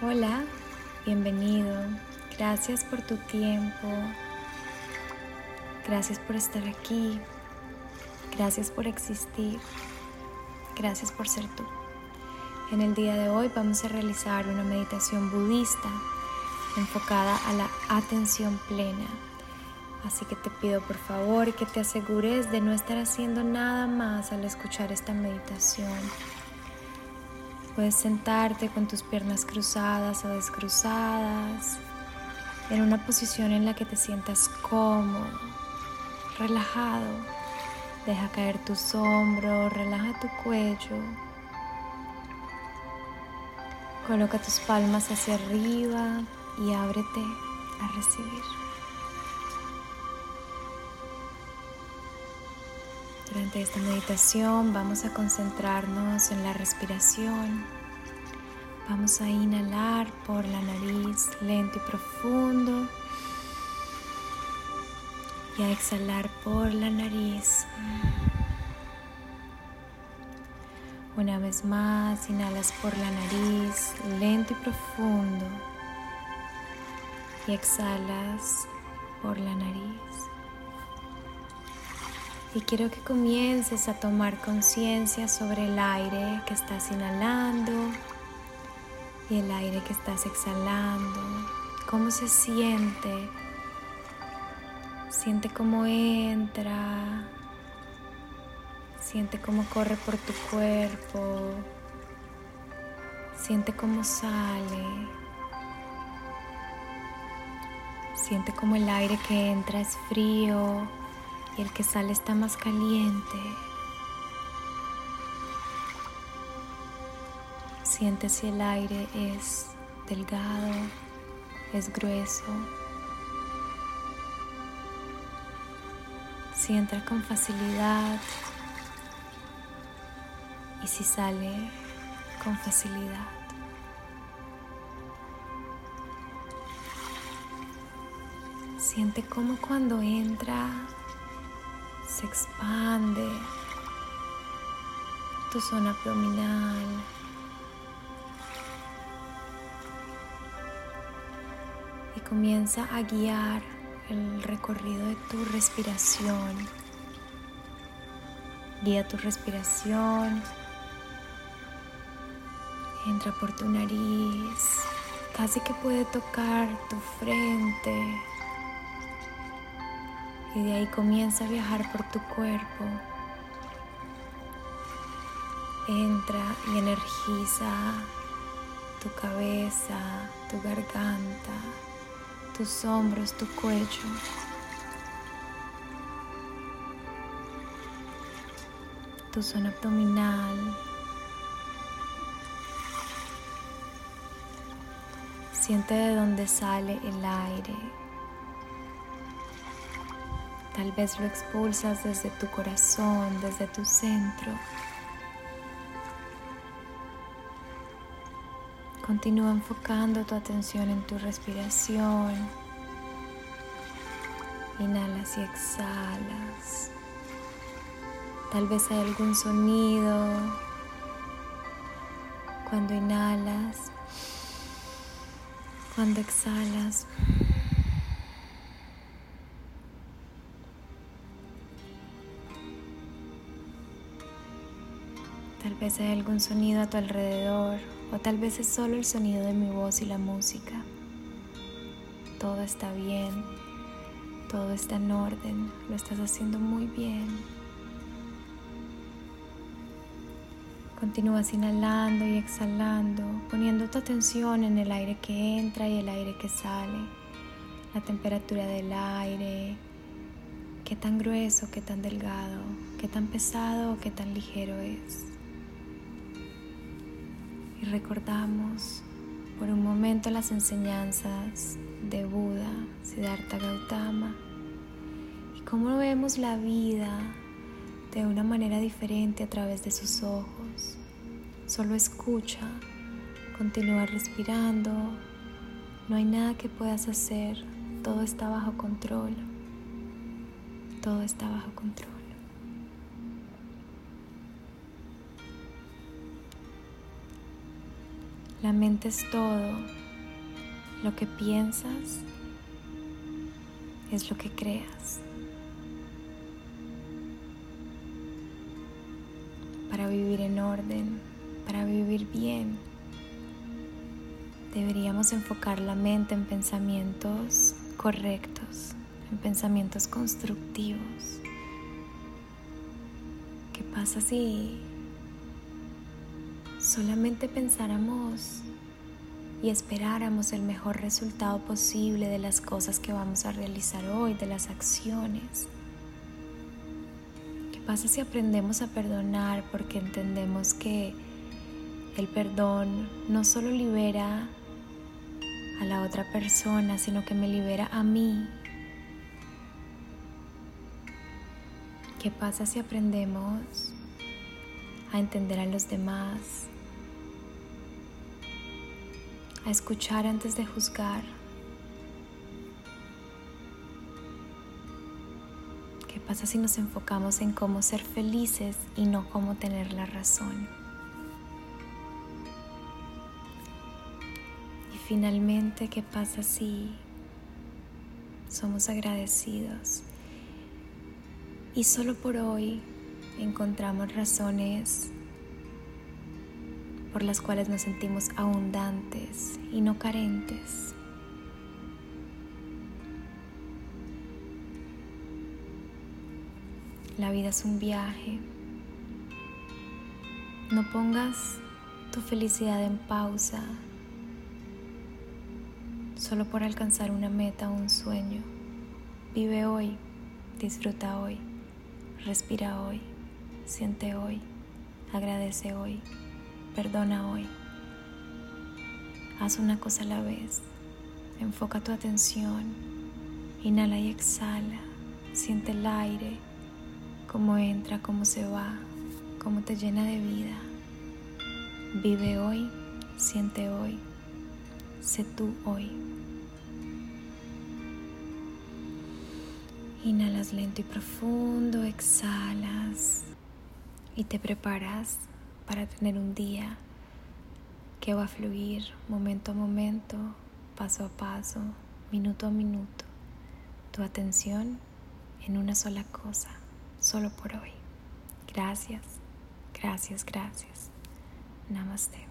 Hola, bienvenido. Gracias por tu tiempo. Gracias por estar aquí. Gracias por existir. Gracias por ser tú. En el día de hoy vamos a realizar una meditación budista enfocada a la atención plena. Así que te pido por favor que te asegures de no estar haciendo nada más al escuchar esta meditación Puedes sentarte con tus piernas cruzadas o descruzadas en una posición en la que te sientas cómodo, relajado. Deja caer tus hombros, relaja tu cuello. Coloca tus palmas hacia arriba y ábrete a recibir. Durante esta meditación vamos a concentrarnos en la respiración. Vamos a inhalar por la nariz lento y profundo y a exhalar por la nariz. Una vez más, inhalas por la nariz lento y profundo y exhalas por la nariz. Y quiero que comiences a tomar conciencia sobre el aire que estás inhalando y el aire que estás exhalando. ¿Cómo se siente? Siente cómo entra. Siente cómo corre por tu cuerpo. Siente cómo sale. Siente cómo el aire que entra es frío y el que sale está más caliente. Siente si el aire es delgado, es grueso, si entra con facilidad y si sale con facilidad. Siente como cuando entra se expande tu zona abdominal. Y comienza a guiar el recorrido de tu respiración. Guía tu respiración. Entra por tu nariz. Casi que puede tocar tu frente y de ahí comienza a viajar por tu cuerpo. Entra y energiza tu cabeza, tu garganta, tus hombros, tu cuello. Tu zona abdominal. Siente de dónde sale el aire Tal vez lo expulsas desde tu corazón, desde tu centro. Continúa enfocando tu atención en tu respiración. Inhalas y exhalas. Tal vez hay algún sonido cuando inhalas, cuando exhalas. Tal vez hay algún sonido a tu alrededor o tal vez es solo el sonido de mi voz y la música. Todo está bien, todo está en orden, lo estás haciendo muy bien. Continúas inhalando y exhalando, poniendo tu atención en el aire que entra y el aire que sale, la temperatura del aire, qué tan grueso, qué tan delgado, qué tan pesado qué tan ligero es y recordamos por un momento las enseñanzas de Buda, Siddhartha Gautama y cómo vemos la vida de una manera diferente a través de sus ojos. Solo escucha, continúa respirando, no hay nada que puedas hacer, todo está bajo control, todo está bajo control. La mente es todo. Lo que piensas es lo que creas. Para vivir en orden, para vivir bien, deberíamos enfocar la mente en pensamientos correctos, en pensamientos constructivos. ¿Qué pasa si solamente pensáramos y esperáramos el mejor resultado posible de las cosas que vamos a realizar hoy, de las acciones. ¿Qué pasa si aprendemos a perdonar porque entendemos que el perdón no solo libera a la otra persona, sino que me libera a mí? ¿Qué pasa si aprendemos a entender a los demás, a escuchar antes de juzgar. ¿Qué pasa si nos enfocamos en cómo ser felices y no cómo tener la razón? Y finalmente, ¿qué pasa si somos agradecidos y solo por hoy encontramos razones por las cuales nos sentimos abundantes y no carentes. La vida es un viaje. No pongas tu felicidad en pausa solo por alcanzar una meta o un sueño. Vive hoy, disfruta hoy, respira hoy. Siente hoy, agradece hoy, perdona hoy. Haz una cosa a la vez. Enfoca tu atención. Inhala y exhala. Siente el aire, cómo entra, cómo se va, cómo te llena de vida. Vive hoy, siente hoy, sé tú hoy. Inhalas lento y profundo, exhalas y te preparas para tener un día que va a fluir momento a momento, paso a paso, minuto a minuto, tu atención en una sola cosa, solo por hoy. Gracias, gracias, gracias. Namaste.